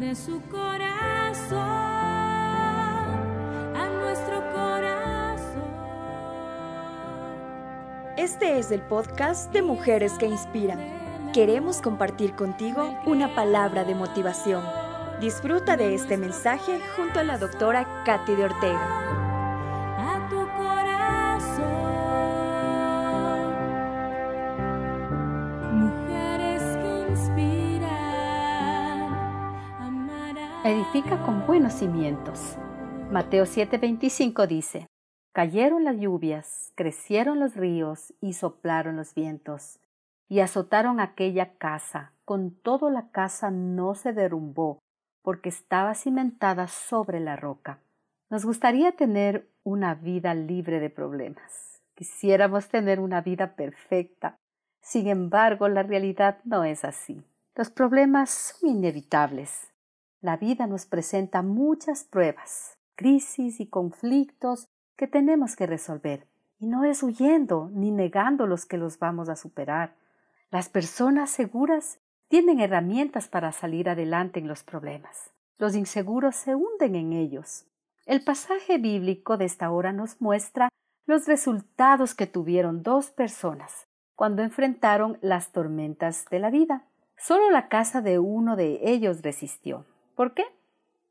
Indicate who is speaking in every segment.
Speaker 1: de su corazón a nuestro corazón.
Speaker 2: Este es el podcast de Mujeres que Inspiran. Queremos compartir contigo una palabra de motivación. Disfruta de este mensaje junto a la doctora Katy de Ortega.
Speaker 3: Edifica con buenos cimientos. Mateo 7:25 dice, Cayeron las lluvias, crecieron los ríos y soplaron los vientos, y azotaron aquella casa. Con todo la casa no se derrumbó, porque estaba cimentada sobre la roca. Nos gustaría tener una vida libre de problemas. Quisiéramos tener una vida perfecta. Sin embargo, la realidad no es así. Los problemas son inevitables. La vida nos presenta muchas pruebas, crisis y conflictos que tenemos que resolver. Y no es huyendo ni negando los que los vamos a superar. Las personas seguras tienen herramientas para salir adelante en los problemas. Los inseguros se hunden en ellos. El pasaje bíblico de esta hora nos muestra los resultados que tuvieron dos personas cuando enfrentaron las tormentas de la vida. Solo la casa de uno de ellos resistió. ¿Por qué?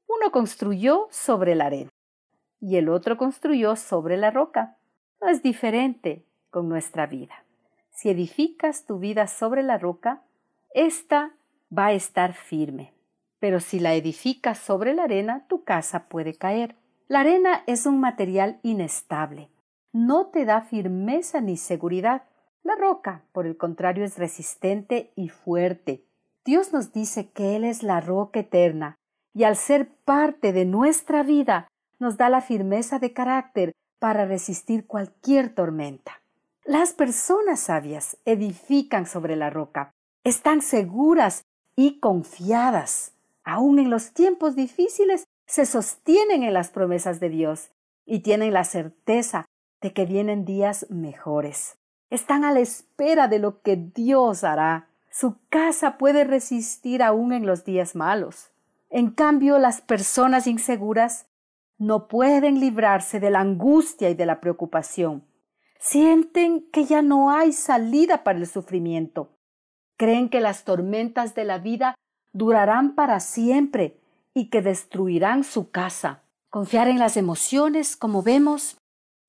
Speaker 3: Uno construyó sobre la arena y el otro construyó sobre la roca. No es diferente con nuestra vida. Si edificas tu vida sobre la roca, ésta va a estar firme. Pero si la edificas sobre la arena, tu casa puede caer. La arena es un material inestable. No te da firmeza ni seguridad. La roca, por el contrario, es resistente y fuerte. Dios nos dice que Él es la roca eterna, y al ser parte de nuestra vida, nos da la firmeza de carácter para resistir cualquier tormenta. Las personas sabias edifican sobre la roca, están seguras y confiadas. Aún en los tiempos difíciles se sostienen en las promesas de Dios y tienen la certeza de que vienen días mejores. Están a la espera de lo que Dios hará. Su casa puede resistir aún en los días malos. En cambio, las personas inseguras no pueden librarse de la angustia y de la preocupación. Sienten que ya no hay salida para el sufrimiento. Creen que las tormentas de la vida durarán para siempre y que destruirán su casa. Confiar en las emociones, como vemos,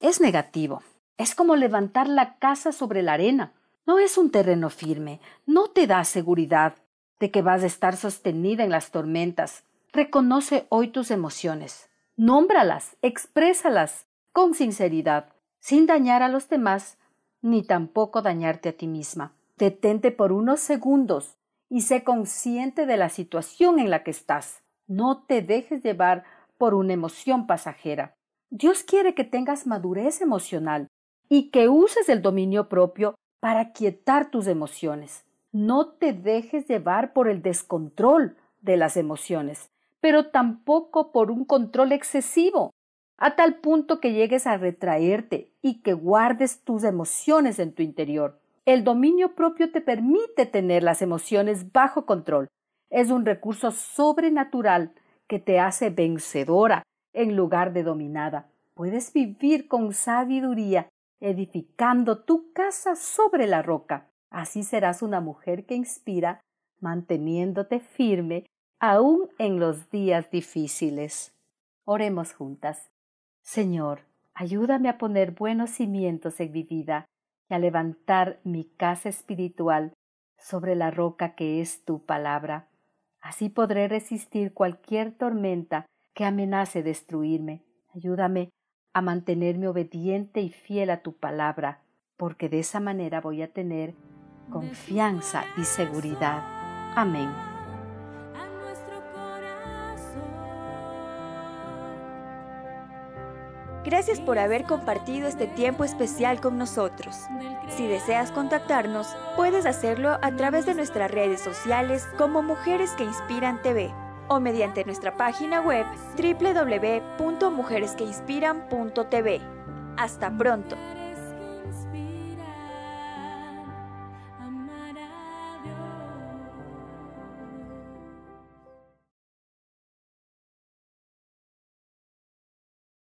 Speaker 3: es negativo. Es como levantar la casa sobre la arena. No es un terreno firme, no te da seguridad de que vas a estar sostenida en las tormentas. Reconoce hoy tus emociones. Nómbralas, exprésalas con sinceridad, sin dañar a los demás, ni tampoco dañarte a ti misma. Detente por unos segundos y sé consciente de la situación en la que estás. No te dejes llevar por una emoción pasajera. Dios quiere que tengas madurez emocional y que uses el dominio propio para quietar tus emociones. No te dejes llevar por el descontrol de las emociones, pero tampoco por un control excesivo, a tal punto que llegues a retraerte y que guardes tus emociones en tu interior. El dominio propio te permite tener las emociones bajo control. Es un recurso sobrenatural que te hace vencedora en lugar de dominada. Puedes vivir con sabiduría, edificando tu casa sobre la roca. Así serás una mujer que inspira, manteniéndote firme aún en los días difíciles. Oremos juntas. Señor, ayúdame a poner buenos cimientos en mi vida y a levantar mi casa espiritual sobre la roca que es tu palabra. Así podré resistir cualquier tormenta que amenace destruirme. Ayúdame a mantenerme obediente y fiel a tu palabra, porque de esa manera voy a tener confianza y seguridad. Amén.
Speaker 1: a nuestro corazón.
Speaker 2: Gracias por haber compartido este tiempo especial con nosotros. Si deseas contactarnos, puedes hacerlo a través de nuestras redes sociales como Mujeres que Inspiran TV o mediante nuestra página web www.mujeresqueinspiran.tv. Hasta pronto.